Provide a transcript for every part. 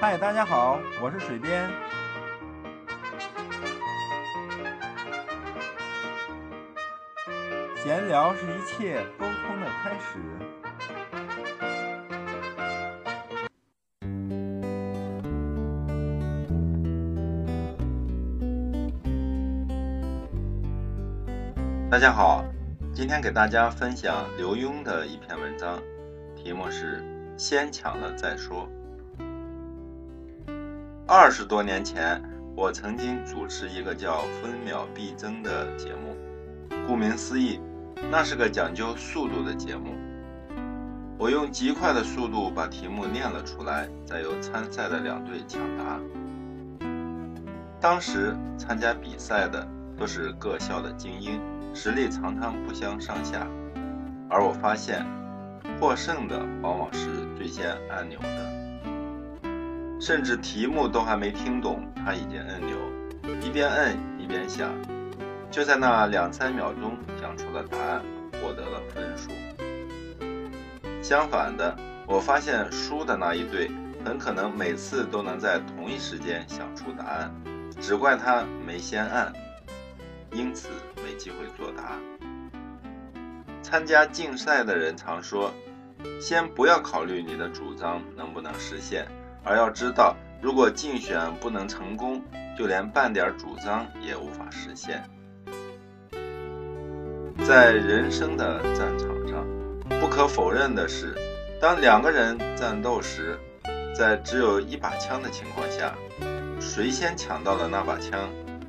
嗨，大家好，我是水边。闲聊是一切沟通的开始。大家好，今天给大家分享刘墉的一篇文章，题目是“先抢了再说”。二十多年前，我曾经主持一个叫“分秒必争”的节目，顾名思义，那是个讲究速度的节目。我用极快的速度把题目念了出来，再由参赛的两队抢答。当时参加比赛的都是各校的精英。实力常常不相上下，而我发现，获胜的往往是最先按钮的，甚至题目都还没听懂，他已经按钮，一边摁一边想，就在那两三秒钟想出了答案，获得了分数。相反的，我发现输的那一队很可能每次都能在同一时间想出答案，只怪他没先按。因此没机会作答。参加竞赛的人常说：“先不要考虑你的主张能不能实现，而要知道，如果竞选不能成功，就连半点主张也无法实现。”在人生的战场上，不可否认的是，当两个人战斗时，在只有一把枪的情况下，谁先抢到了那把枪？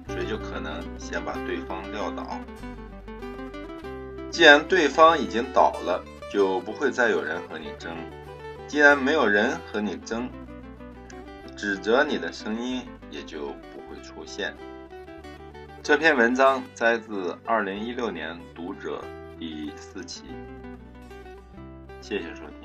谁就可能先把对方撂倒。既然对方已经倒了，就不会再有人和你争。既然没有人和你争，指责你的声音也就不会出现。这篇文章摘自二零一六年《读者》第四期。谢谢收听。